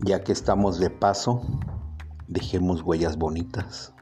Ya que estamos de paso, dejemos huellas bonitas.